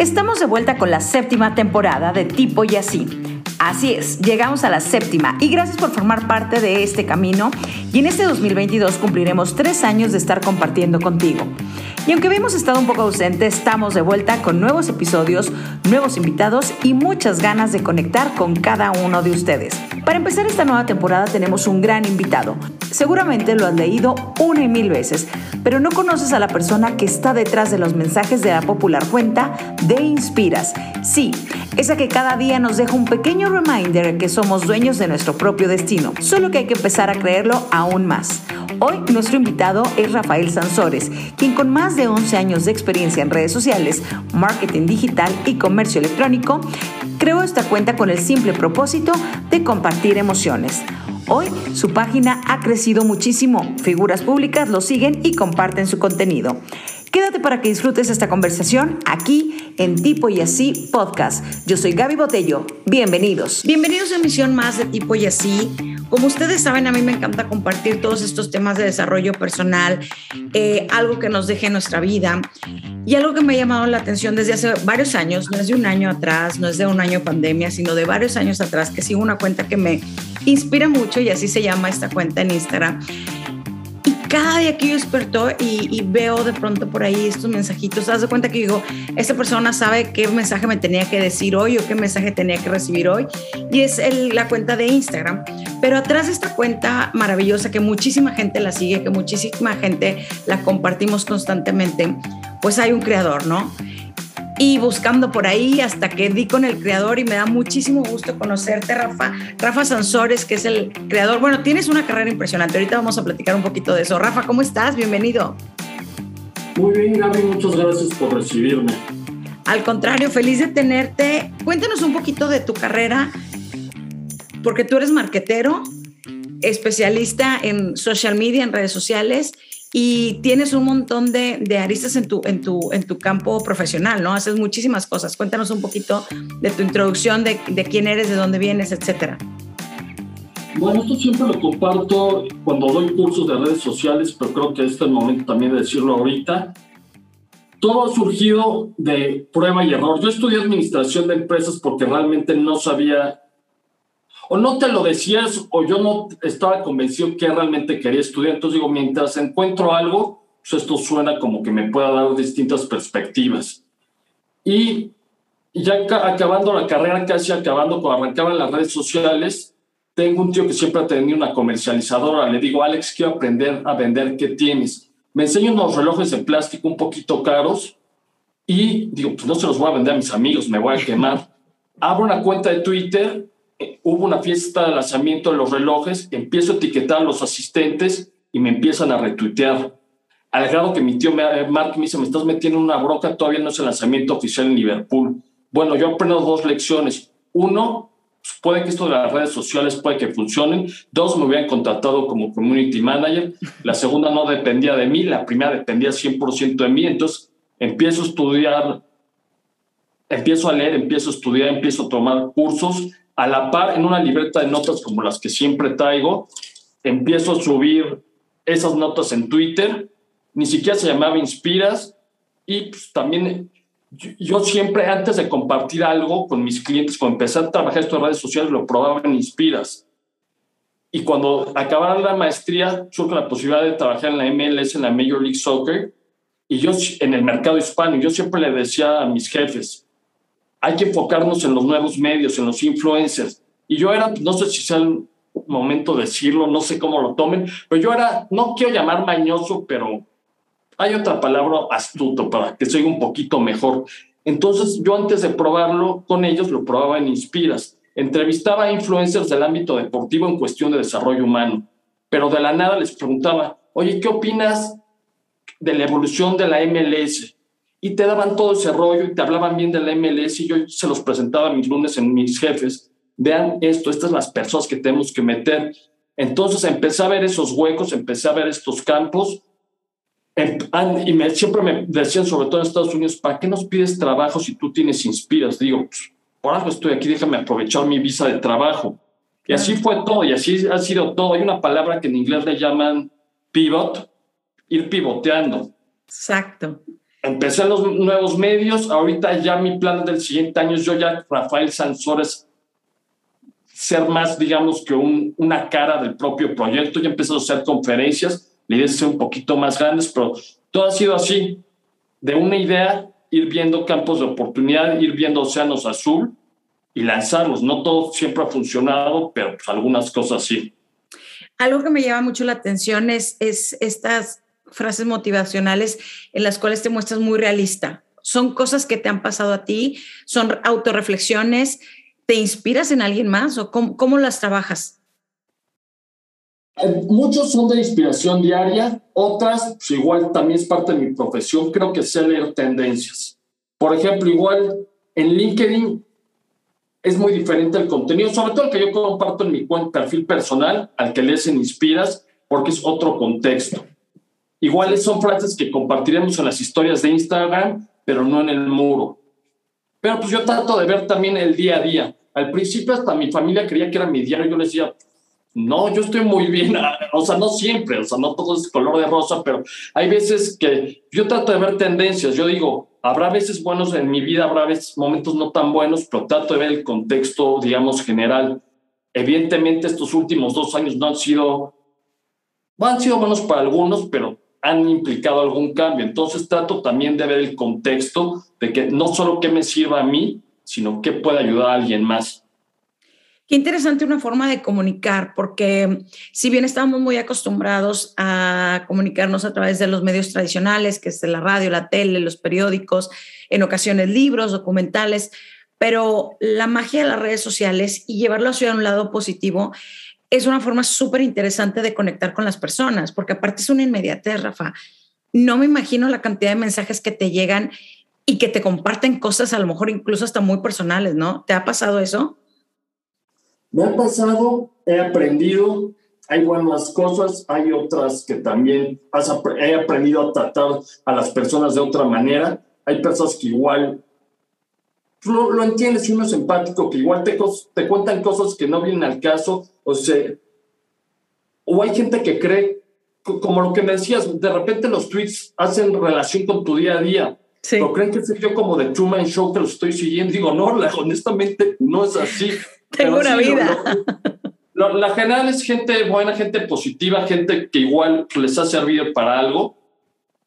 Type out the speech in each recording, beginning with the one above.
Estamos de vuelta con la séptima temporada de Tipo y Así. Así es, llegamos a la séptima y gracias por formar parte de este camino y en este 2022 cumpliremos tres años de estar compartiendo contigo. Y aunque habíamos estado un poco ausentes, estamos de vuelta con nuevos episodios, nuevos invitados y muchas ganas de conectar con cada uno de ustedes. Para empezar esta nueva temporada tenemos un gran invitado. Seguramente lo has leído una y mil veces, pero no conoces a la persona que está detrás de los mensajes de la popular cuenta de Inspiras. Sí, esa que cada día nos deja un pequeño reminder que somos dueños de nuestro propio destino, solo que hay que empezar a creerlo aún más. Hoy nuestro invitado es Rafael Sansores, quien con más de 11 años de experiencia en redes sociales, marketing digital y comercio electrónico, creó esta cuenta con el simple propósito de compartir emociones. Hoy su página ha crecido muchísimo, figuras públicas lo siguen y comparten su contenido. Quédate para que disfrutes esta conversación aquí en Tipo y Así Podcast. Yo soy Gaby Botello. Bienvenidos. Bienvenidos a Misión Más de Tipo y Así. Como ustedes saben, a mí me encanta compartir todos estos temas de desarrollo personal, eh, algo que nos deje en nuestra vida. Y algo que me ha llamado la atención desde hace varios años, no es de un año atrás, no es de un año pandemia, sino de varios años atrás, que sigo una cuenta que me inspira mucho y así se llama esta cuenta en Instagram cada día que yo desperto y, veo de pronto por ahí estos mensajitos, te das cuenta que digo, esta persona sabe qué mensaje me tenía que decir hoy o qué mensaje tenía que recibir hoy. Y es la cuenta de Instagram. Pero atrás de esta cuenta maravillosa que muchísima gente la sigue, que muchísima gente la compartimos constantemente, pues hay un creador, ¿no? Y buscando por ahí hasta que di con el creador y me da muchísimo gusto conocerte, Rafa. Rafa Sansores, que es el creador. Bueno, tienes una carrera impresionante. Ahorita vamos a platicar un poquito de eso. Rafa, ¿cómo estás? Bienvenido. Muy bien, Gaby, muchas gracias por recibirme. Al contrario, feliz de tenerte. Cuéntanos un poquito de tu carrera, porque tú eres marquetero, especialista en social media, en redes sociales y tienes un montón de, de, aristas en tu, en, tu, en tu campo profesional, ¿no? Haces muchísimas cosas. Cuéntanos un poquito de tu introducción, de, de quién eres, de dónde vienes, etcétera. Bueno, esto siempre lo comparto cuando doy cursos de redes sociales, pero creo que este es el momento también de decirlo ahorita. Todo ha surgido de prueba y error. Yo estudié administración de empresas porque realmente no sabía o no te lo decías o yo no estaba convencido que realmente quería estudiar. Entonces digo, mientras encuentro algo, pues esto suena como que me pueda dar distintas perspectivas. Y ya acabando la carrera, casi acabando, cuando arrancaban las redes sociales, tengo un tío que siempre ha tenido una comercializadora. Le digo, Alex, quiero aprender a vender, ¿qué tienes? Me enseña unos relojes de plástico un poquito caros y digo, pues no se los voy a vender a mis amigos, me voy a quemar. Abro una cuenta de Twitter hubo una fiesta de lanzamiento de los relojes, empiezo a etiquetar a los asistentes y me empiezan a retuitear. Al grado que mi tío Mark me dice, me estás metiendo una broca, todavía no es el lanzamiento oficial en Liverpool. Bueno, yo aprendo dos lecciones. Uno, pues, puede que esto de las redes sociales puede que funcionen. Dos, me hubieran contratado como community manager. La segunda no dependía de mí, la primera dependía 100% de mí. Entonces, empiezo a estudiar, empiezo a leer, empiezo a estudiar, empiezo a tomar cursos a la par en una libreta de notas como las que siempre traigo, empiezo a subir esas notas en Twitter, ni siquiera se llamaba Inspiras, y pues, también yo, siempre antes de compartir algo con mis clientes, cuando empecé a trabajar estas redes sociales, lo probaba en Inspiras. Y cuando acabara la maestría, tuve la posibilidad de trabajar en la MLS, en la Major League Soccer, y yo en el mercado hispano, yo siempre le decía a mis jefes, hay que enfocarnos en los nuevos medios, en los influencers. Y yo era, no sé si sea el momento de decirlo, no sé cómo lo tomen, pero yo era, no quiero llamar mañoso, pero hay otra palabra astuto para que se un poquito mejor. Entonces yo antes de probarlo con ellos, lo probaba en Inspiras. Entrevistaba a influencers del ámbito deportivo en cuestión de desarrollo humano, pero de la nada les preguntaba, oye, ¿qué opinas de la evolución de la MLS? Y te daban todo ese rollo y te hablaban bien de la MLS y yo se los presentaba mis lunes en mis jefes. Vean esto, estas son las personas que tenemos que meter. Entonces empecé a ver esos huecos, empecé a ver estos campos em, y me, siempre me decían, sobre todo en Estados Unidos, ¿para qué nos pides trabajo si tú tienes inspiras? Digo, pues, por algo estoy aquí, déjame aprovechar mi visa de trabajo. Y así fue todo, y así ha sido todo. Hay una palabra que en inglés le llaman pivot, ir pivoteando. Exacto. Empecé en los nuevos medios, ahorita ya mi plan del siguiente año es yo ya, Rafael Sansores, ser más, digamos, que un, una cara del propio proyecto, ya empecé a hacer conferencias, la idea es un poquito más grandes, pero todo ha sido así, de una idea, ir viendo campos de oportunidad, ir viendo océanos azul y lanzarlos. No todo siempre ha funcionado, pero pues algunas cosas sí. Algo que me llama mucho la atención es, es estas frases motivacionales en las cuales te muestras muy realista. Son cosas que te han pasado a ti, son autorreflexiones, ¿te inspiras en alguien más o cómo, las trabajas? Eh, muchos son de inspiración diaria, otras, pues igual también es parte de mi profesión, creo que sé leer tendencias. Por ejemplo, igual en LinkedIn es muy diferente el contenido, sobre todo el que yo comparto en mi perfil personal, al que lees en Inspiras, porque es otro contexto. Iguales son frases que compartiremos en las historias de Instagram, pero no en el muro. Pero pues yo trato de ver también el día a día. Al principio hasta mi familia creía que era mi diario. Yo les decía, no, yo estoy muy bien. O sea, no siempre, o sea, no todo es color de rosa, pero hay veces que yo trato de ver tendencias. Yo digo, habrá veces buenos en mi vida, habrá veces momentos no tan buenos, pero trato de ver el contexto, digamos, general. Evidentemente estos últimos dos años no han sido, han sido buenos para algunos, pero han implicado algún cambio. Entonces trato también de ver el contexto de que no solo qué me sirva a mí, sino qué puede ayudar a alguien más. Qué interesante una forma de comunicar, porque si bien estamos muy acostumbrados a comunicarnos a través de los medios tradicionales, que es la radio, la tele, los periódicos, en ocasiones libros, documentales, pero la magia de las redes sociales y llevarlo hacia un lado positivo es una forma súper interesante de conectar con las personas, porque aparte es una inmediatez, Rafa. No me imagino la cantidad de mensajes que te llegan y que te comparten cosas a lo mejor incluso hasta muy personales, ¿no? ¿Te ha pasado eso? Me ha pasado, he aprendido, hay buenas cosas, hay otras que también he aprendido a tratar a las personas de otra manera. Hay personas que igual lo, lo entiendes y uno es empático, que igual te, te cuentan cosas que no vienen al caso, o sea, o hay gente que cree, como lo que me decías, de repente los tweets hacen relación con tu día a día. Sí. ¿O creen que soy yo como de Truman Show que lo estoy siguiendo? Digo, no, honestamente no es así. Tengo una vida. la general es gente buena, gente positiva, gente que igual les ha servido para algo.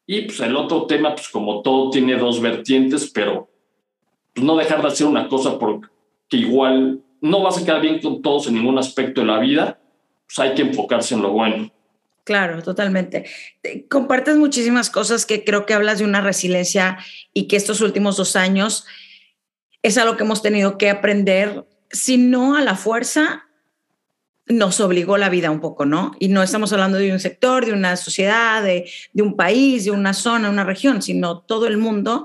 Y pues el otro tema, pues como todo tiene dos vertientes, pero no dejar de hacer una cosa porque igual no vas a quedar bien con todos en ningún aspecto de la vida, pues hay que enfocarse en lo bueno. Claro, totalmente. Compartes muchísimas cosas que creo que hablas de una resiliencia y que estos últimos dos años es algo que hemos tenido que aprender, si no a la fuerza, nos obligó la vida un poco, ¿no? Y no estamos hablando de un sector, de una sociedad, de, de un país, de una zona, una región, sino todo el mundo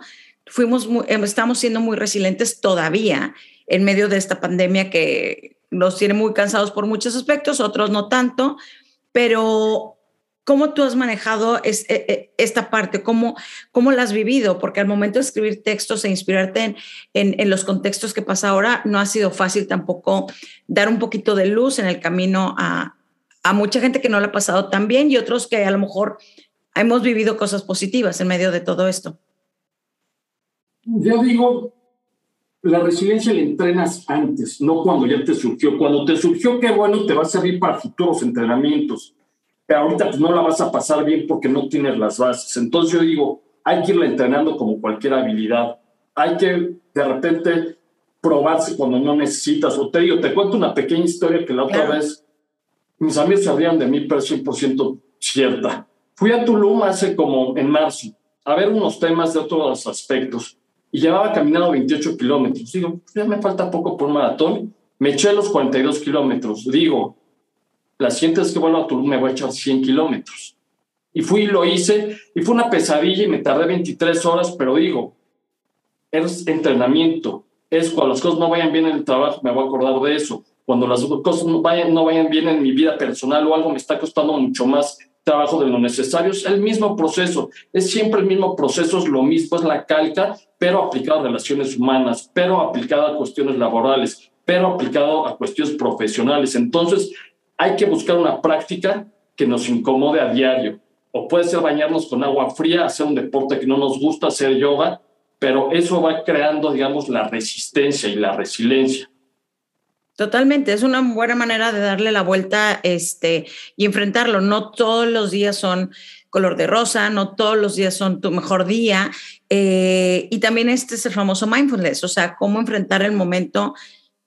fuimos em, estamos siendo muy resilientes todavía en medio de esta pandemia que nos tiene muy cansados por muchos aspectos, otros no tanto, pero ¿cómo tú has manejado e, e, esta parte? ¿Cómo, ¿Cómo la has vivido? Porque al momento de escribir textos e inspirarte en, en, los contextos que pasa ahora, no ha sido fácil tampoco dar un poquito de luz en el camino a, a mucha gente que no lo ha pasado tan bien y otros que a lo mejor hemos vivido cosas positivas en medio de todo esto. Yo digo, la resiliencia la entrenas antes, no cuando ya te surgió. Cuando te surgió, qué bueno, te va a servir para futuros entrenamientos. Pero ahorita pues no la vas a pasar bien porque no tienes las bases. Entonces yo digo, hay que irla entrenando como cualquier habilidad. Hay que de repente probarse cuando no necesitas. O te digo, te cuento una pequeña historia que la otra vez mis amigos sabían de mí, pero 100% cierta. Fui a Tulum hace como en marzo a ver unos temas de otros aspectos y llevaba caminando 28 kilómetros. Digo, ya me falta poco por un maratón. Me eché los 42 kilómetros. Digo, la siguiente vez que vuelvo a Tulum me voy a echar 100 kilómetros. Y fui y lo hice, y fue una pesadilla y me tardé 23 horas, pero digo, es entrenamiento. Es cuando las cosas no vayan bien en el trabajo, me voy a acordar de eso. Cuando las cosas no vayan, no vayan bien en mi vida personal o algo me está costando mucho más trabajo de lo necesario. Es el mismo proceso, es siempre el mismo proceso, es lo mismo, es la calca, pero aplicado a relaciones humanas, pero aplicado a cuestiones laborales, pero aplicado a cuestiones profesionales. Entonces, hay que buscar una práctica que nos incomode a diario. o puede ser bañarnos con agua fría, hacer un deporte que no nos gusta, hacer yoga, pero eso va creando, digamos, la resistencia y la resiliencia. Totalmente, es una buena manera de darle la vuelta este, y enfrentarlo. No todos los días son color de rosa, no todos los días son tu mejor día. Eh, y también este es el famoso mindfulness, o sea, cómo enfrentar el momento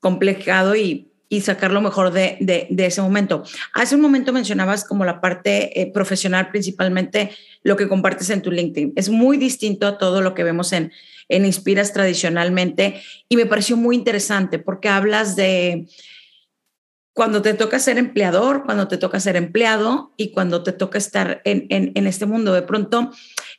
complicado y, sacar lo mejor de, ese momento. Hace un momento mencionabas como la parte eh, profesional, principalmente lo que compartes en tu LinkedIn. Es muy distinto a todo lo que vemos en, en Inspiras tradicionalmente y me pareció muy interesante porque hablas de cuando te toca ser empleador, cuando te toca ser empleado y cuando te toca estar en, en, este mundo. De pronto,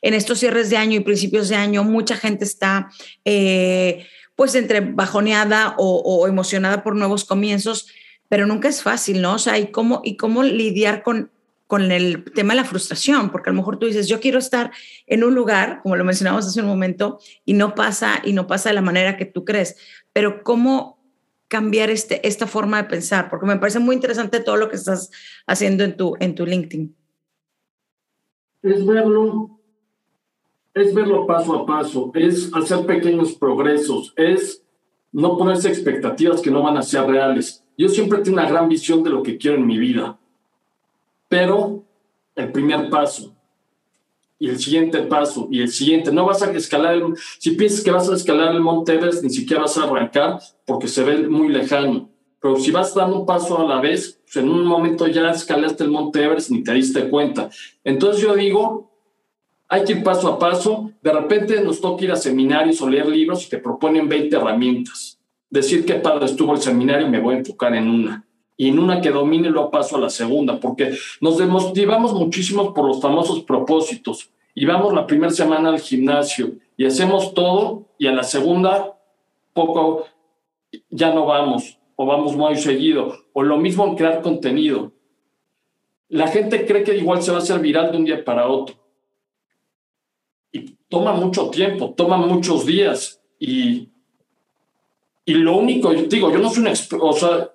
en estos cierres de año y principios de año, mucha gente está eh, pues entre bajoneada o, o, emocionada por nuevos comienzos, pero nunca es fácil, ¿no? O sea, y cómo, y cómo lidiar con con el tema de la frustración, porque a lo mejor tú dices, yo quiero estar en un lugar, como lo mencionamos hace un momento, y no pasa, y no pasa de la manera que tú crees, pero ¿cómo cambiar este, esta forma de pensar? Porque me parece muy interesante todo lo que estás haciendo en tu, en tu LinkedIn. Es verlo, es verlo paso a paso, es hacer pequeños progresos, es no ponerse expectativas que no van a ser reales. Yo siempre tengo una gran visión de lo que quiero en mi vida pero el primer paso y el siguiente paso y el siguiente, no vas a escalar, si piensas que vas a escalar el Monte Everest, ni siquiera vas a arrancar porque se ve muy lejano. Pero si vas dando un paso a la vez, pues en un momento ya escalaste el Monte Everest ni te diste cuenta. Entonces yo digo, hay que ir paso a paso. De repente nos toca ir a seminarios o leer libros y te proponen 20 herramientas. Decir qué padre estuvo el seminario y me voy a enfocar en una y en una que domine lo paso a la segunda, porque nos desmotivamos muchísimo por los famosos propósitos y vamos la primera semana al gimnasio y hacemos todo y a la segunda poco ya no vamos o vamos muy seguido o lo mismo en crear contenido. La gente cree que igual se va a hacer viral de un día para otro y toma mucho tiempo, toma muchos días y y lo único, digo, yo no soy un experto,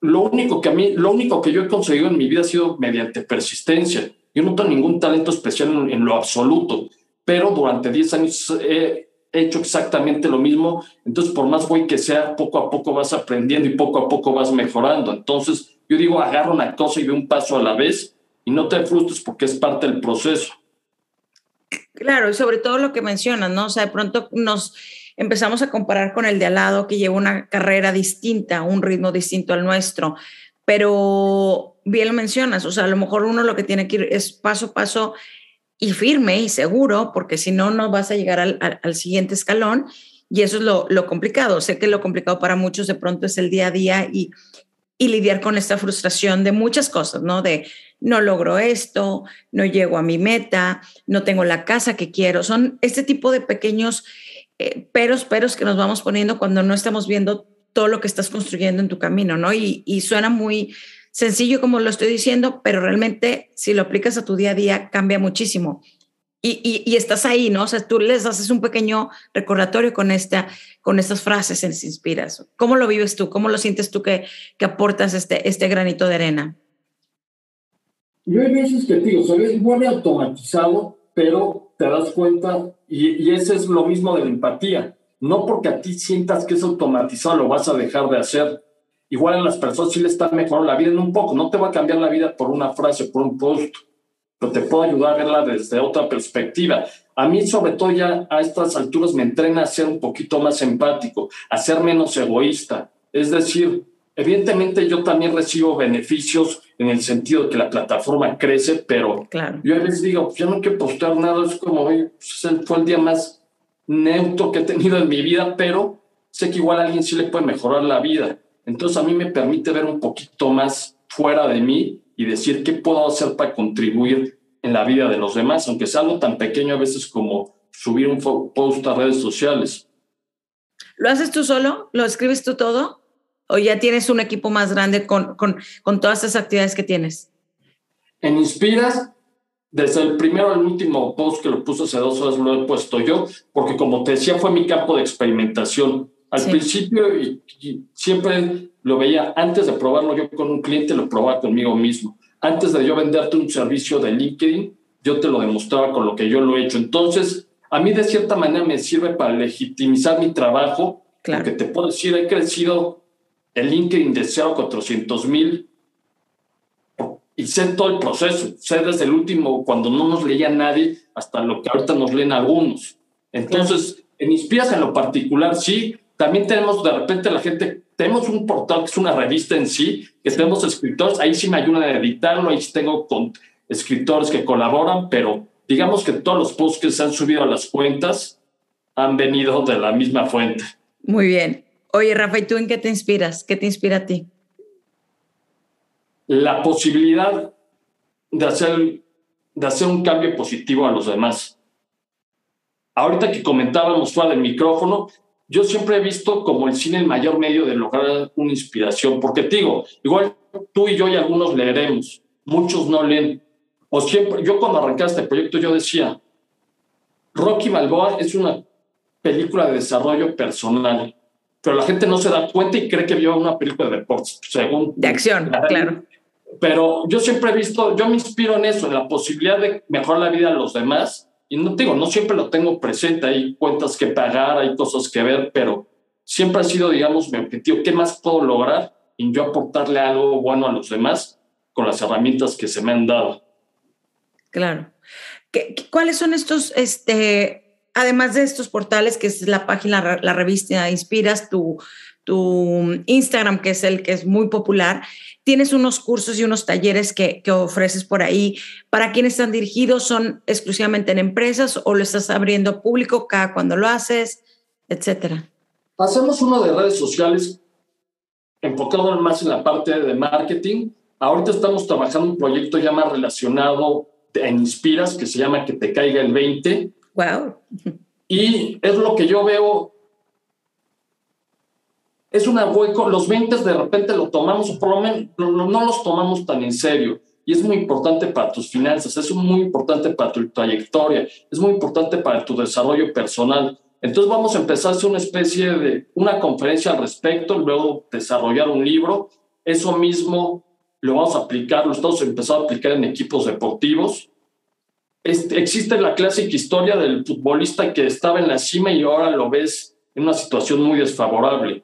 lo único que a mí, lo único que yo he conseguido en mi vida ha sido mediante persistencia. Yo no tengo ningún talento especial en, lo absoluto, pero durante 10 años he hecho exactamente lo mismo. Entonces, por más güey que sea, poco a poco vas aprendiendo y poco a poco vas mejorando. Entonces, yo digo, agarra una cosa y ve un paso a la vez y no te frustres porque es parte del proceso. Claro, y sobre todo lo que mencionas, ¿no? O sea, de pronto nos empezamos a comparar con el de al lado que lleva una carrera distinta, un ritmo distinto al nuestro. Pero bien lo mencionas, o sea, a lo mejor uno lo que tiene que ir es paso a paso y firme y seguro, porque si no, no vas a llegar al, siguiente escalón. Y eso es lo, lo, complicado. Sé que lo complicado para muchos de pronto es el día a día y, y lidiar con esta frustración de muchas cosas, ¿no? De no logro esto, no llego a mi meta, no tengo la casa que quiero. Son este tipo de pequeños eh, peros, peros que nos vamos poniendo cuando no estamos viendo todo lo que estás construyendo en tu camino, ¿no? Y, suena muy sencillo como lo estoy diciendo, pero realmente si lo aplicas a tu día a día cambia muchísimo. Y, estás ahí, ¿no? O sea, tú les haces un pequeño recordatorio con, esta, con estas frases, se inspiras. ¿Cómo lo vives tú? ¿Cómo lo sientes tú que, que aportas este, este granito de arena? Yo hay veces que digo, se ve igual automatizado, pero te das cuenta, y, y ese es lo mismo de la empatía. No porque a ti sientas que es automatizado lo vas a dejar de hacer. Igual a las personas sí le está mejorando la vida en un poco. No te va a cambiar la vida por una frase, por un post, pero te puedo ayudar a verla desde otra perspectiva. A mí, sobre todo, ya a estas alturas me entrena a ser un poquito más empático, a ser menos egoísta. Es decir, evidentemente yo también recibo beneficios en el sentido de que la plataforma crece, pero yo a veces digo, pues yo no quiero postear nada, es como, pues, fue el día más neutro que he tenido en mi vida, pero sé que igual a alguien sí le puede mejorar la vida. Entonces a mí me permite ver un poquito más fuera de mí y decir qué puedo hacer para contribuir en la vida de los demás, aunque sea algo tan pequeño a veces como subir un post a redes sociales. ¿Lo haces tú solo? ¿Lo escribes tú todo? ¿O ya tienes un equipo más grande con, con, con todas esas actividades que tienes? En Inspiras, desde el primero al último post que lo puse hace dos horas lo he puesto yo, porque como te decía, fue mi campo de experimentación. Al principio y, siempre lo veía, antes de probarlo yo con un cliente, lo probaba conmigo mismo. Antes de yo venderte un servicio de LinkedIn, yo te lo demostraba con lo que yo lo he hecho. Entonces, a mí de cierta manera me sirve para legitimizar mi trabajo, claro. porque te puedo decir, he crecido el LinkedIn de 0 a 400 mil y sé todo el proceso, sé desde el último, cuando no nos leía nadie, hasta lo que ahorita nos leen algunos. Entonces, en Inspiras en lo particular, sí, también tenemos de repente la gente, tenemos un portal que es una revista en sí, que tenemos escritores, ahí sí me ayudan a editarlo, ahí sí tengo con escritores que colaboran, pero digamos que todos los posts que se han subido a las cuentas han venido de la misma fuente. Muy bien. Oye, Rafa, ¿y tú en qué te inspiras? ¿Qué te inspira a ti? la posibilidad de hacer, de hacer un cambio positivo a los demás. Ahorita que comentábamos fuera del micrófono, yo siempre he visto como el cine el mayor medio de lograr una inspiración, porque te digo, igual tú y yo y algunos leeremos, muchos no leen. O siempre, yo cuando arranqué este proyecto yo decía, Rocky Balboa es una película de desarrollo personal, pero la gente no se da cuenta y cree que vio una película de deportes, según... De acción, claro. Pero yo siempre he visto, yo me inspiro en eso, en la posibilidad de mejorar la vida de los demás. Y no digo, no siempre lo tengo presente, hay cuentas que pagar, hay cosas que ver, pero siempre ha sido, digamos, mi objetivo, ¿qué más puedo lograr? Y yo aportarle algo bueno a los demás con las herramientas que se me han dado. Claro. ¿Qué, ¿Cuáles son estos, este, además de estos portales, que es la página, la revista Inspiras, tu, tu Instagram, que es el que es muy popular, tienes unos cursos y unos talleres que, que, ofreces por ahí. ¿Para quiénes están dirigidos? ¿Son exclusivamente en empresas o lo estás abriendo público cada cuando lo haces, etcétera? Hacemos uno de redes sociales enfocado más en la parte de marketing. Ahorita estamos trabajando un proyecto ya más relacionado en Inspiras que se llama Que te caiga el 20. Wow. Y es lo que yo veo es una hueco, los 20 de repente lo tomamos, o por lo menos no, los tomamos tan en serio. Y es muy importante para tus finanzas, es muy importante para tu trayectoria, es muy importante para tu desarrollo personal. Entonces vamos a empezar a hacer una especie de una conferencia al respecto, luego desarrollar un libro. Eso mismo lo vamos a aplicar, lo estamos empezando a aplicar en equipos deportivos. Este, existe la clásica historia del futbolista que estaba en la cima y ahora lo ves en una situación muy desfavorable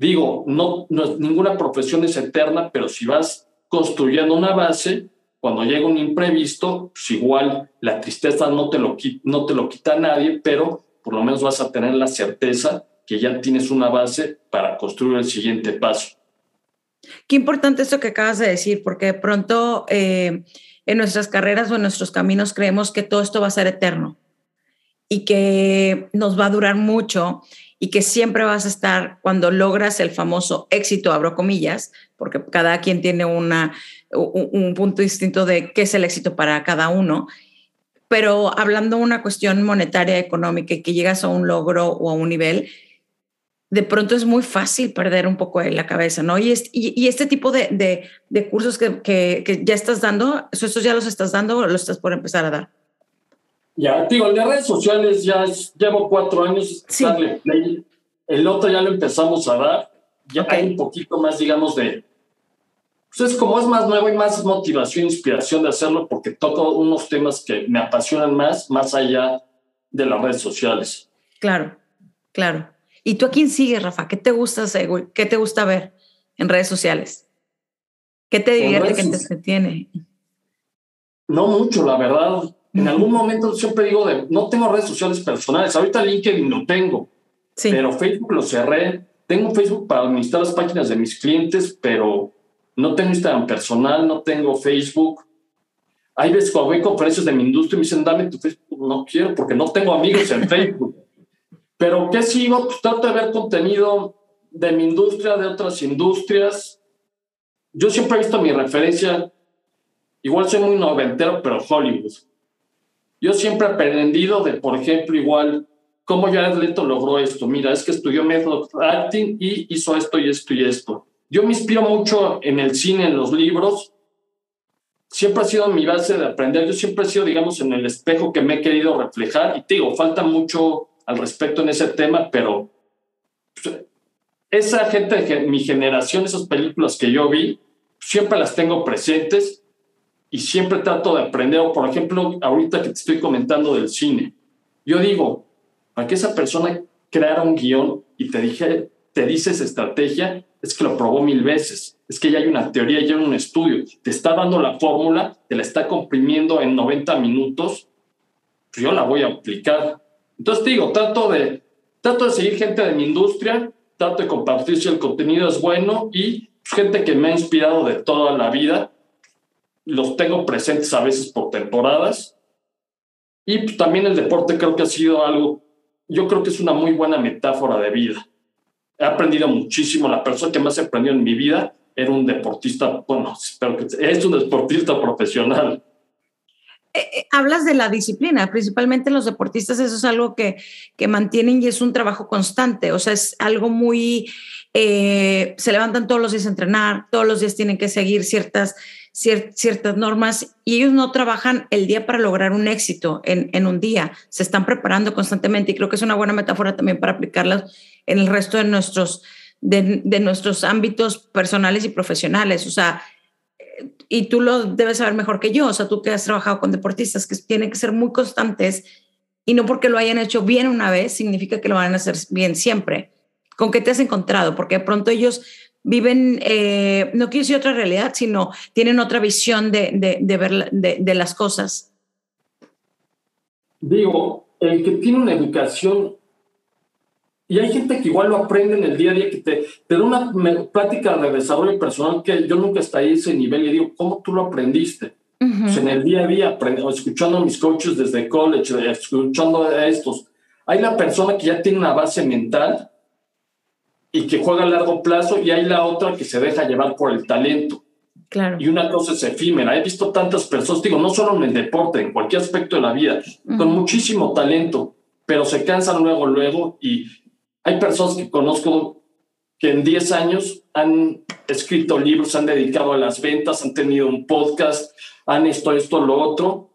digo, no, ninguna profesión es eterna, pero si vas construyendo una base, cuando llega un imprevisto, pues igual la tristeza no te, lo, no te lo quita nadie, pero por lo menos vas a tener la certeza que ya tienes una base para construir el siguiente paso. Qué importante esto que acabas de decir, porque de pronto eh, en nuestras carreras o en nuestros caminos creemos que todo esto va a ser eterno y que nos va a durar mucho y que siempre vas a estar cuando logras el famoso éxito, abro comillas, porque cada quien tiene una, un, punto distinto de qué es el éxito para cada uno, pero hablando de una cuestión monetaria, económica, y que llegas a un logro o a un nivel, de pronto es muy fácil perder un poco de la cabeza, ¿no? Y, y, este tipo de, de, cursos que, que, ya estás dando, ¿estos ya los estás dando o los estás por empezar a dar? Ya, digo, el de redes sociales ya llevo cuatro años El otro ya lo empezamos a dar. Ya hay un poquito más, digamos, de. Pues es como es más nuevo y más motivación, inspiración de hacerlo, porque toco unos temas que me apasionan más, más allá de las redes sociales. Claro, claro. ¿Y tú a quién sigues, Rafa? ¿Qué te gusta hacer? ¿Qué te gusta ver en redes sociales? ¿Qué te divierte, qué te entretiene? No mucho, la verdad. En algún momento siempre digo, de, no tengo redes sociales personales. Ahorita LinkedIn lo tengo, pero Facebook lo cerré. Tengo Facebook para administrar las páginas de mis clientes, pero no tengo Instagram personal, no tengo Facebook. Hay veces cuando voy a conferencias de mi industria me dicen, dame tu Facebook. No quiero porque no tengo amigos en Facebook. Pero ¿qué sigo? Pues trato de ver contenido de mi industria, de otras industrias. Yo siempre he visto mi referencia, igual soy muy noventero, pero Hollywood. Yo siempre he aprendido de, por ejemplo, igual, cómo Jared Leto logró esto. Mira, es que estudió method acting y hizo esto y esto y esto. Yo me inspiro mucho en el cine, en los libros. Siempre ha sido mi base de aprender. Yo siempre he sido, digamos, en el espejo que me he querido reflejar. Y te digo, falta mucho al respecto en ese tema, pero pues, esa gente de mi generación, esas películas que yo vi, siempre las tengo presentes y siempre trato de aprender. O por ejemplo, ahorita que te estoy comentando del cine, yo digo, para que esa persona creara un guion y te, dije, te dice estrategia, es que lo probó mil veces. Es que ya hay una teoría, ya hay un estudio. Te está dando la fórmula, te la está comprimiendo en 90 minutos, pues yo la voy a aplicar. Entonces te digo, trato de, trato de seguir gente de mi industria, trato de compartir si el contenido es bueno y gente que me ha inspirado de toda la vida. Los tengo presentes a veces por temporadas. Y pues, también el deporte creo que ha sido algo, yo creo que es una muy buena metáfora de vida. He aprendido muchísimo. La persona que más he aprendido en mi vida era un deportista, bueno, espero que es un deportista profesional. Eh, eh, hablas de la disciplina, principalmente los deportistas, eso es algo que, que mantienen y es un trabajo constante, o sea, es algo muy, eh, se levantan todos los días a entrenar, todos los días tienen que seguir ciertas, ciertas normas y ellos no trabajan el día para lograr un éxito en, en, un día, se están preparando constantemente y creo que es una buena metáfora también para aplicarlas en el resto de nuestros, de, de nuestros ámbitos personales y profesionales, o sea, y tú lo debes saber mejor que yo, o sea, tú que has trabajado con deportistas que tienen que ser muy constantes y no porque lo hayan hecho bien una vez significa que lo van a hacer bien siempre. ¿Con qué te has encontrado? Porque de pronto ellos viven, eh, no quiero decir otra realidad, sino tienen otra visión de, de, de ver de, de las cosas. Digo, el que tiene una educación y hay gente que igual lo aprende en el día a día, que te, te da una plática de desarrollo personal que yo nunca estoy a ese nivel y digo, ¿cómo tú lo aprendiste? pues en el día a día, escuchando a mis coaches desde college, escuchando a estos. Hay la persona que ya tiene una base mental y que juega a largo plazo y hay la otra que se deja llevar por el talento. Claro. Y una cosa es efímera. He visto tantas personas, digo, no solo en el deporte, en cualquier aspecto de la vida, con muchísimo talento, pero se cansan luego, luego y hay personas que conozco que en 10 años han escrito libros, han dedicado a las ventas, han tenido un podcast, han esto, esto, lo otro,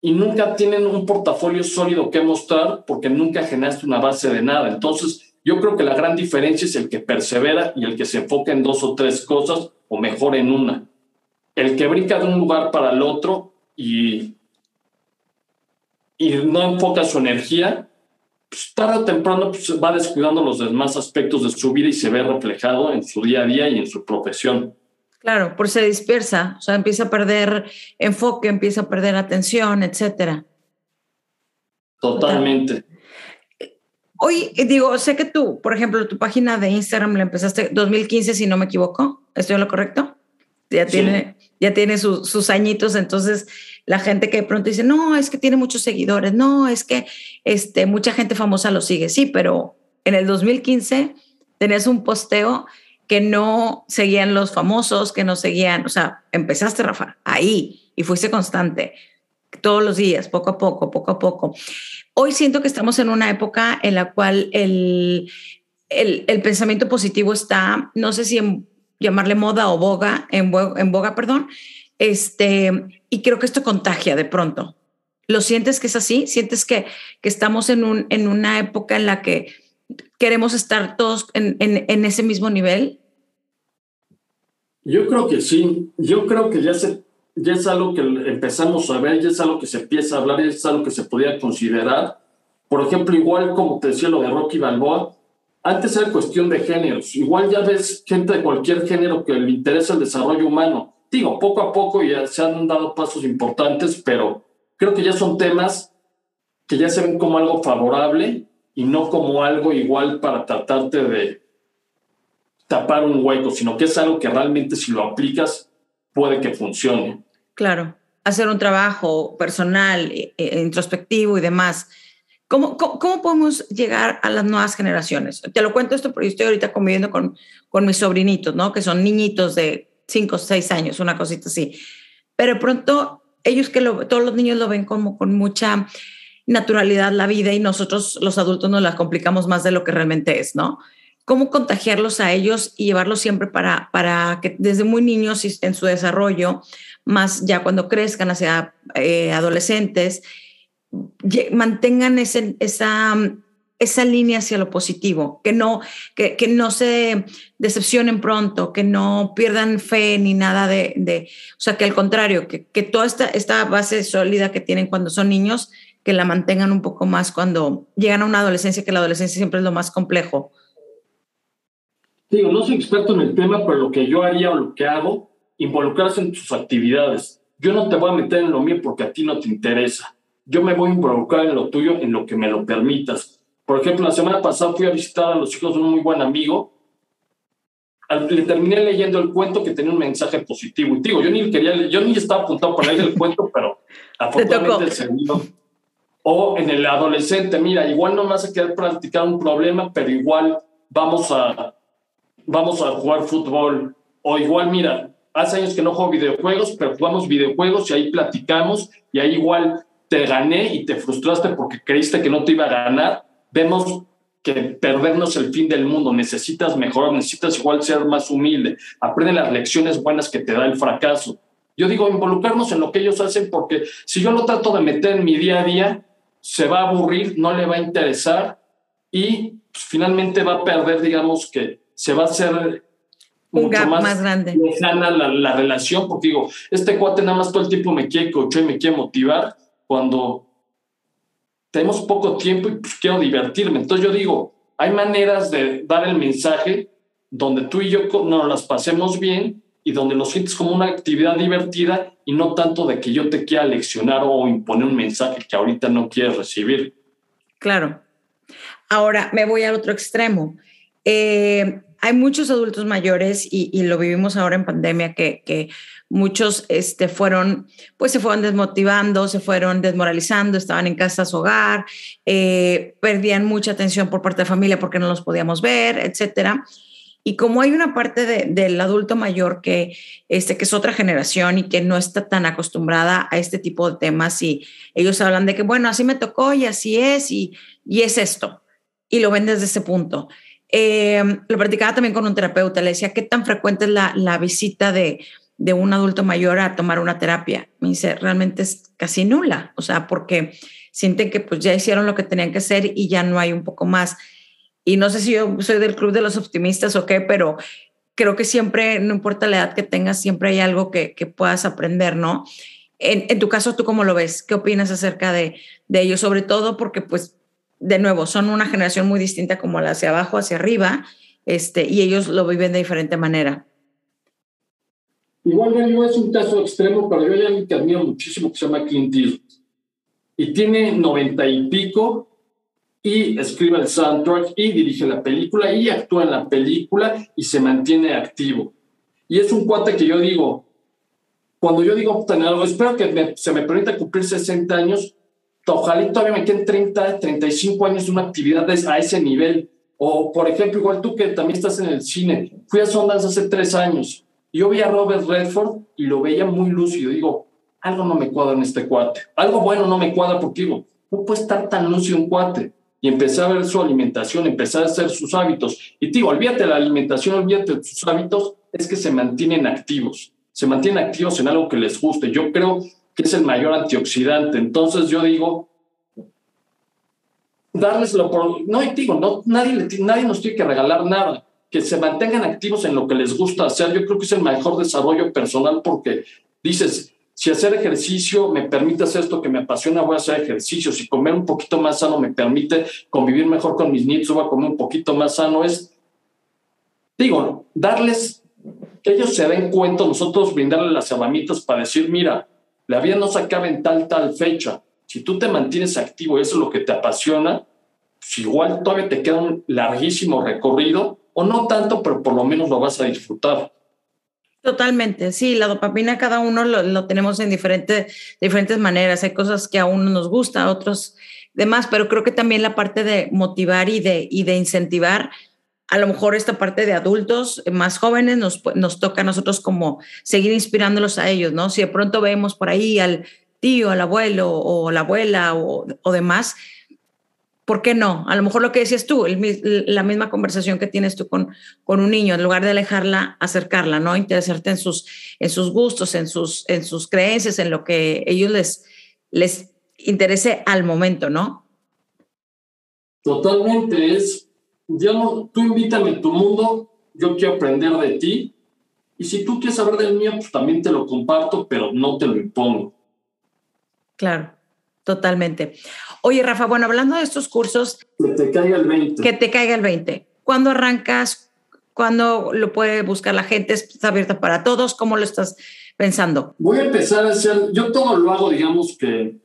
y nunca tienen un portafolio sólido que mostrar porque nunca generaste una base de nada. Entonces, yo creo que la gran diferencia es el que persevera y el que se enfoca en dos o tres cosas o mejor en una. El que brinca de un lugar para el otro y, y no enfoca su energía, pues, tarde o temprano pues, va descuidando los demás aspectos de su vida y se ve reflejado en su día a día y en su profesión. Claro, por se dispersa, o sea, empieza a perder enfoque, empieza a perder atención, etcétera. Totalmente. Hoy, digo, sé que tú, por ejemplo, tu página de Instagram la empezaste 2015, si no me equivoco. ¿Estoy en lo correcto? Ya tiene, ya tiene sus añitos, entonces la gente que de pronto dice, no, es que tiene muchos seguidores, no, es que este, mucha gente famosa lo sigue, sí, pero en el 2015 tenías un posteo que no seguían los famosos, que no seguían, o sea, empezaste, Rafa, ahí y fuiste constante todos los días, poco a poco, poco a poco. Hoy siento que estamos en una época en la cual el, el, pensamiento positivo está, no sé si en llamarle moda o boga, en boga, perdón, este, y creo que esto contagia de pronto. ¿Lo sientes que es así? ¿Sientes que, que estamos en, un, en una época en la que queremos estar todos en, en, en, ese mismo nivel? Yo creo que sí. Yo creo que ya, se, ya es algo que empezamos a ver, ya es algo que se empieza a hablar, ya es algo que se podía considerar. Por ejemplo, igual como te decía lo de Rocky Balboa, antes era cuestión de géneros. Igual ya ves gente de cualquier género que le interesa el desarrollo humano. Digo, poco a poco ya se han dado pasos importantes, pero creo que ya son temas que ya se ven como algo favorable y no como algo igual para tratarte de tapar un hueco, sino que es algo que realmente si lo aplicas puede que funcione. Claro, hacer un trabajo personal, eh, eh, introspectivo y demás ¿Cómo, cómo, podemos llegar a las nuevas generaciones? Te lo cuento esto porque estoy ahorita conviviendo con, con mis sobrinitos, ¿no? Que son niñitos de 5 o 6 años, una cosita así. Pero pronto ellos que lo, todos los niños lo ven como con mucha naturalidad la vida y nosotros los adultos nos la complicamos más de lo que realmente es, ¿no? ¿Cómo contagiarlos a ellos y llevarlos siempre para, para que desde muy niños en su desarrollo, más ya cuando crezcan hacia eh, adolescentes, mantengan ese, esa, esa línea hacia lo positivo, que no, que, que no se decepcionen pronto, que no pierdan fe ni nada de, de o sea, que al contrario, que, que toda esta, esta base sólida que tienen cuando son niños, que la mantengan un poco más cuando llegan a una adolescencia, que la adolescencia siempre es lo más complejo. Digo, no soy experto en el tema, pero lo que yo haría o lo que hago, involucrarse en tus actividades. Yo no te voy a meter en lo mío porque a ti no te interesa. Yo me voy a involucrar en lo tuyo, en lo que me lo permitas. Por ejemplo, la semana pasada fui a visitar a los hijos de un muy buen amigo. Le terminé leyendo el cuento que tenía un mensaje positivo. Y digo, yo ni quería, yo ni estaba apuntado para leer el cuento, pero afortunadamente se O en el adolescente, mira, igual no me a querer practicar un problema, pero igual vamos a, vamos a jugar fútbol. O igual, mira, hace años que no juego videojuegos, pero jugamos videojuegos y ahí platicamos y ahí igual te gané y te frustraste porque creíste que no te iba a ganar. Vemos que perdernos el fin del mundo, necesitas mejorar, necesitas igual ser más humilde, aprende las lecciones buenas que te da el fracaso. Yo digo, involucrarnos en lo que ellos hacen porque si yo lo trato de meter en mi día a día, se va a aburrir, no le va a interesar y pues, finalmente va a perder, digamos que se va a hacer un mucho más, más, grande. lejana la, la, relación, porque digo, este cuate nada más todo el tiempo me quiere coachar y me quiere motivar cuando tenemos poco tiempo y pues quiero divertirme. Entonces yo digo, hay maneras de dar el mensaje donde tú y yo nos las pasemos bien y donde lo sientes como una actividad divertida y no tanto de que yo te quiera leccionar o imponer un mensaje que ahorita no quieres recibir. Claro. Ahora me voy al otro extremo. Eh, hay muchos adultos mayores y, lo vivimos ahora en pandemia que, muchos este, fueron, pues se fueron desmotivando, se fueron desmoralizando, estaban en casa su hogar, eh, perdían mucha atención por parte de familia porque no los podíamos ver, etcétera. Y como hay una parte del adulto mayor que, este, que es otra generación y que no está tan acostumbrada a este tipo de temas y ellos hablan de que, bueno, así me tocó y así es y, y es esto. Y lo ven desde ese punto. Eh, lo practicaba también con un terapeuta, le decía, ¿qué tan frecuente es la, la visita de, de, un adulto mayor a tomar una terapia? Me dice, realmente es casi nula, o sea, porque sienten que pues ya hicieron lo que tenían que hacer y ya no hay un poco más. Y no sé si yo soy del club de los optimistas o qué, pero creo que siempre, no importa la edad que tengas, siempre hay algo que, que puedas aprender, ¿no? En, en, tu caso, ¿tú cómo lo ves? ¿Qué opinas acerca de, de ello? Sobre todo porque pues de nuevo, son una generación muy distinta como la hacia abajo, hacia arriba, este, y ellos lo viven de diferente manera. Igual no es un caso extremo, pero yo hay alguien que admiro muchísimo que se llama Clint Eastwood. Y tiene noventa y pico y escribe el soundtrack y dirige la película y actúa en la película y se mantiene activo. Y es un cuate que yo digo, cuando yo digo espero que se me permita cumplir 60 años ojalá todavía me queden 30, 35 años de una actividad a ese nivel. O, por ejemplo, igual tú que también estás en el cine, fui a Sundance hace tres años. Yo vi a Robert Redford y lo veía muy lúcido. Digo, algo no me cuadra en este cuate. Algo bueno no me cuadra porque digo, no puede estar tan lúcido un cuate. Y empecé a ver su alimentación, empecé a hacer sus hábitos. Y digo, olvídate de la alimentación, olvídate de sus hábitos, es que se mantienen activos. Se mantienen activos en algo que les guste. Yo creo es el mayor antioxidante. Entonces yo digo, darles lo por... No, digo, no, nadie, nadie nos tiene que regalar nada. Que se mantengan activos en lo que les gusta hacer. Yo creo que es el mejor desarrollo personal porque dices, si hacer ejercicio me permite hacer esto que me apasiona, voy a hacer ejercicio. Si comer un poquito más sano me permite convivir mejor con mis nietos, voy a comer un poquito más sano. Es, digo, darles, que ellos se den cuenta, nosotros brindarles las herramientas para decir, mira, la vida no se acaba en tal, tal fecha. Si tú te mantienes activo y eso es lo que te apasiona, pues igual todavía te queda un larguísimo recorrido, o no tanto, pero por lo menos lo vas a disfrutar. Totalmente, sí, la dopamina cada uno lo, tenemos en diferentes diferentes maneras. Hay cosas que a uno nos gusta, a otros demás, pero creo que también la parte de motivar y de, y de incentivar a lo mejor esta parte de adultos más jóvenes nos, nos toca a nosotros como seguir inspirándolos a ellos, ¿no? Si de pronto vemos por ahí al tío, al abuelo o la abuela o, demás, ¿por qué no? A lo mejor lo que decías tú, la misma conversación que tienes tú con, con un niño, en lugar de alejarla, acercarla, ¿no? Interesarte en sus, en sus gustos, en sus, en sus creencias, en lo que ellos les, les interese al momento, ¿no? Totalmente, es, digamos, tú invítame a tu mundo, yo quiero aprender de ti, y si tú quieres saber del mío, pues también te lo comparto, pero no te lo impongo. Claro, totalmente. Oye, Rafa, bueno, hablando de estos cursos... Que te caiga el 20. Que te caiga el 20. ¿Cuándo arrancas? ¿Cuándo lo puede buscar la gente? ¿Está abierto para todos? ¿Cómo lo estás pensando? Voy a empezar a hacer, yo todo lo hago, digamos que,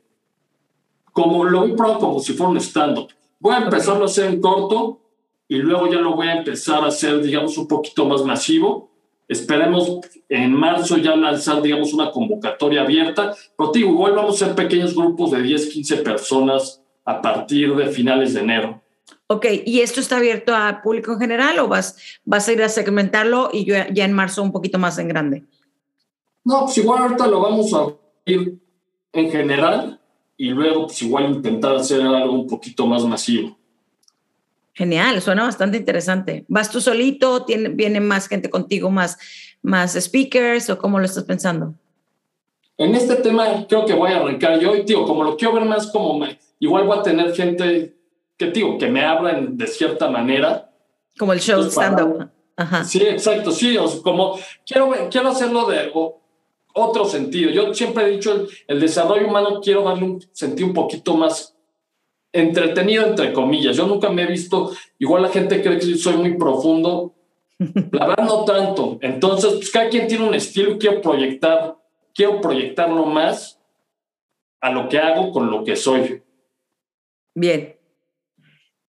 como lo voy probando como si fuera un stand-up. Voy a empezarlo a hacer en corto y luego ya lo voy a empezar a hacer, digamos, un poquito más masivo. Esperemos en marzo ya lanzar, digamos, una convocatoria abierta. Pero digo, igual vamos a ser pequeños grupos de 10, 15 personas a partir de finales de enero. Ok, ¿y esto está abierto a público en general o vas, vas a ir a segmentarlo y ya, ya en marzo un poquito más en grande? No, pues igual ahorita lo vamos a ir en general y luego pues igual intentar hacer algo un poquito más masivo. Genial, suena bastante interesante. ¿Vas tú solito? ¿Tiene, ¿Viene más gente contigo, más, más speakers o cómo lo estás pensando? En este tema creo que voy a arrancar yo y tío, como lo quiero ver más como me, igual voy a tener gente que digo, que me hablan de cierta manera. Como el show stand-up. Sí, exacto, sí, como quiero, quiero hacerlo de otro sentido. Yo siempre he dicho, el, el desarrollo humano quiero darle un sentido un poquito más entretenido, entre comillas. Yo nunca me he visto, igual la gente cree que soy muy profundo, la verdad no tanto. Entonces, pues cada quien tiene un estilo y quiero proyectar, quiero proyectarlo más a lo que hago con lo que soy. Bien.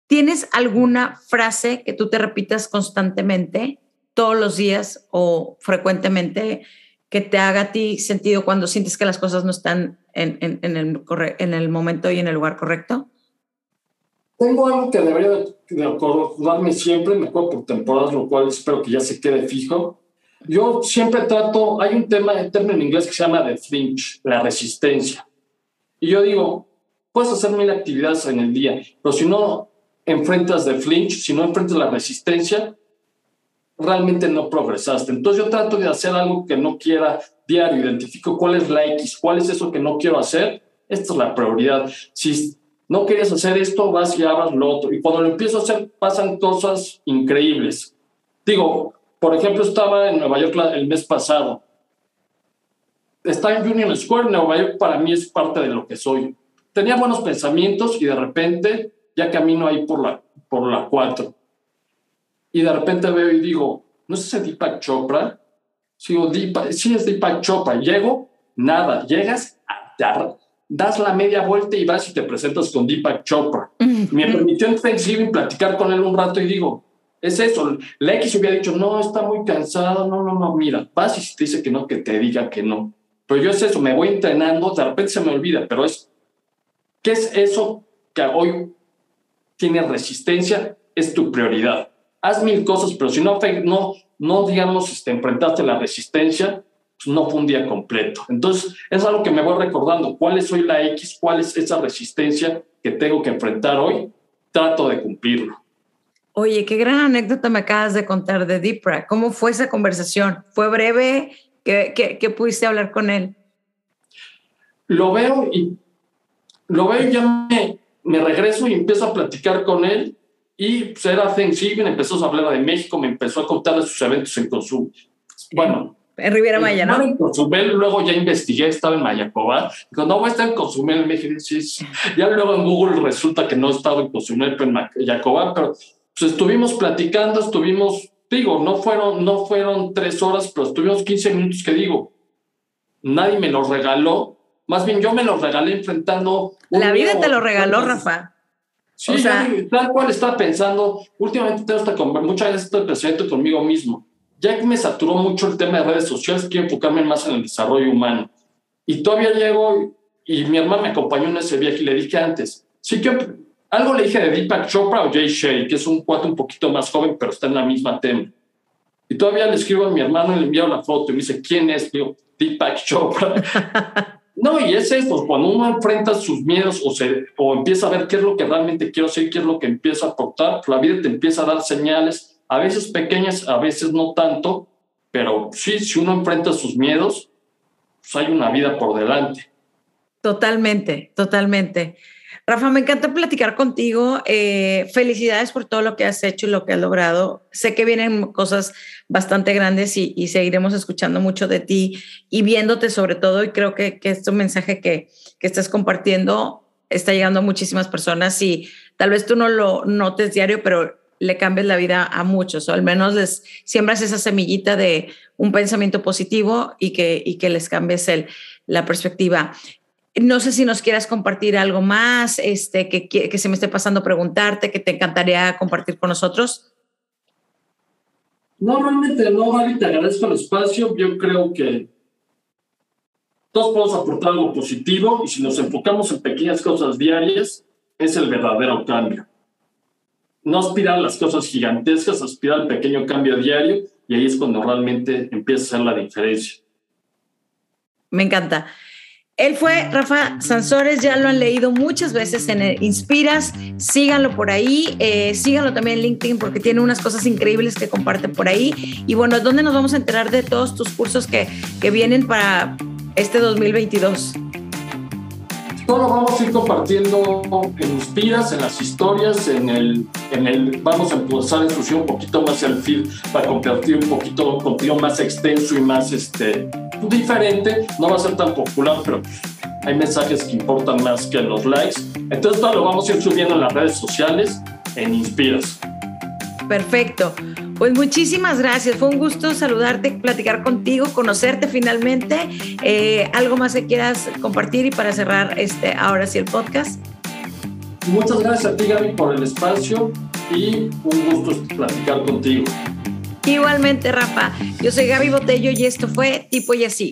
¿Tienes alguna frase que tú te repitas constantemente, todos los días o frecuentemente, que te haga a ti sentido cuando sientes que las cosas no están en, el, en el momento y en el lugar correcto? Tengo algo que debería de, acordarme siempre, me acuerdo por temporadas, lo cual espero que ya se quede fijo. Yo siempre trato, hay un tema, un término en inglés que se llama the flinch, la resistencia. Y yo digo, puedes hacer mil actividades en el día, pero si no enfrentas de flinch, si no enfrentas la resistencia, realmente no progresaste. Entonces yo trato de hacer algo que no quiera diario, identifico cuál es la X, cuál es eso que no quiero hacer, esta es la prioridad. Si no quieres hacer esto, vas y abras lo otro. Y cuando lo empiezo a hacer, pasan cosas increíbles. Digo, por ejemplo, estaba en Nueva York el mes pasado. Está en Union Square, Nueva York para mí es parte de lo que soy. Tenía buenos pensamientos y de repente ya camino ahí por la, por la 4. Y de repente veo y digo, ¿no es ese Deepak Chopra? Sigo, sí es Deepak Chopra. Llego, nada. Llegas, a, das la media vuelta y vas y te presentas con Deepak Chopra. Me permitió en Thanksgiving platicar con él un rato y digo, es eso. La X hubiera dicho, no, está muy cansado, no, no, no, mira, vas y si te dice que no, que te diga que no. Pero yo es eso, me voy entrenando, de repente se me olvida, pero es, ¿qué es eso que hoy tiene resistencia? Es tu prioridad. Haz mil cosas, pero si no, no, no digamos, este, enfrentaste la resistencia, pues, no fue un día completo. Entonces, es algo que me voy recordando. ¿Cuál es hoy la X? ¿Cuál es esa resistencia que tengo que enfrentar hoy? Trato de cumplirlo. Oye, qué gran anécdota me acabas de contar de Dipra. ¿Cómo fue esa conversación? ¿Fue breve? ¿Qué, qué, pudiste hablar con él? Lo veo y lo veo y ya me, me regreso y empiezo a platicar con él y pues era Thanksgiving, empezó a hablar de México, me empezó a contar de sus eventos en consumo. Bueno, en Riviera Maya, ¿no? En Cozumel, luego ya investigué, estaba en Mayacoba. Digo, no, voy a estar en Cozumel, me dije, sí, sí. Ya luego en Google resulta que no estaba en Cozumel, pero en Mayacoba, pero pues estuvimos platicando, estuvimos, digo, no fueron, no fueron tres horas, pero estuvimos 15 minutos que digo, nadie me los regaló, más bien yo me los regalé enfrentando. La vida te lo regaló, Rafa. Sí, o sea, tal cual estaba pensando, últimamente tengo esta muchas veces estoy presente conmigo mismo ya que me saturó mucho el tema de redes sociales, quiero enfocarme más en el desarrollo humano. Y todavía llego y mi hermana me acompañó en ese viaje y le dije antes, sí que algo le dije de Deepak Chopra o Jay Shay, que es un cuate un poquito más joven, pero está en la misma tema. Y todavía le escribo a mi hermano y le envío la foto y me dice, ¿quién es? Digo, Deepak Chopra. no, y es esto, cuando uno enfrenta sus miedos o, se, o empieza a ver qué es lo que realmente quiero hacer, qué es lo que empieza a aportar, la vida te empieza a dar señales a veces pequeñas, a veces no tanto, pero sí, si uno enfrenta sus miedos, pues hay una vida por delante. Totalmente, totalmente. Rafa, me encanta platicar contigo. Eh, felicidades por todo lo que has hecho y lo que has logrado. Sé que vienen cosas bastante grandes y, seguiremos escuchando mucho de ti y viéndote sobre todo. Y creo que, que este mensaje que, que estás compartiendo está llegando a muchísimas personas y tal vez tú no lo notes diario, pero le cambies la vida a muchos, o al menos les siembras esa semillita de un pensamiento positivo y que, y que les cambies el, la perspectiva. No sé si nos quieras compartir algo más, este, que, que, se me esté pasando preguntarte, que te encantaría compartir con nosotros. No, realmente no, Gaby, te agradezco el espacio. Yo creo que todos podemos aportar algo positivo y si nos enfocamos en pequeñas cosas diarias, es el verdadero cambio. No aspirar a las cosas gigantescas, aspirar al pequeño cambio diario y ahí es cuando realmente empieza a ser la diferencia. Me encanta. Él fue Rafa Sansores, ya lo han leído muchas veces en Inspiras, síganlo por ahí, eh, síganlo también en LinkedIn porque tiene unas cosas increíbles que comparte por ahí. Y bueno, ¿dónde nos vamos a enterar de todos tus cursos que, que vienen para este 2022? Todo lo vamos a ir compartiendo en Inspiras, en las historias, en el, en el vamos a impulsar inclusive un poquito más el feed para compartir un poquito contenido más extenso y más este, diferente. No va a ser tan popular, pero hay mensajes que importan más que los likes. Entonces todo lo vamos a ir subiendo en las redes sociales en Inspiras. Perfecto. Pues muchísimas gracias. Fue un gusto saludarte, platicar contigo, conocerte finalmente. Eh, ¿Algo más que quieras compartir y para cerrar este, ahora sí el podcast? Muchas gracias a ti, Gaby, por el espacio y un gusto platicar contigo. Igualmente, Rafa. Yo soy Gaby Botello y esto fue Tipo y Así.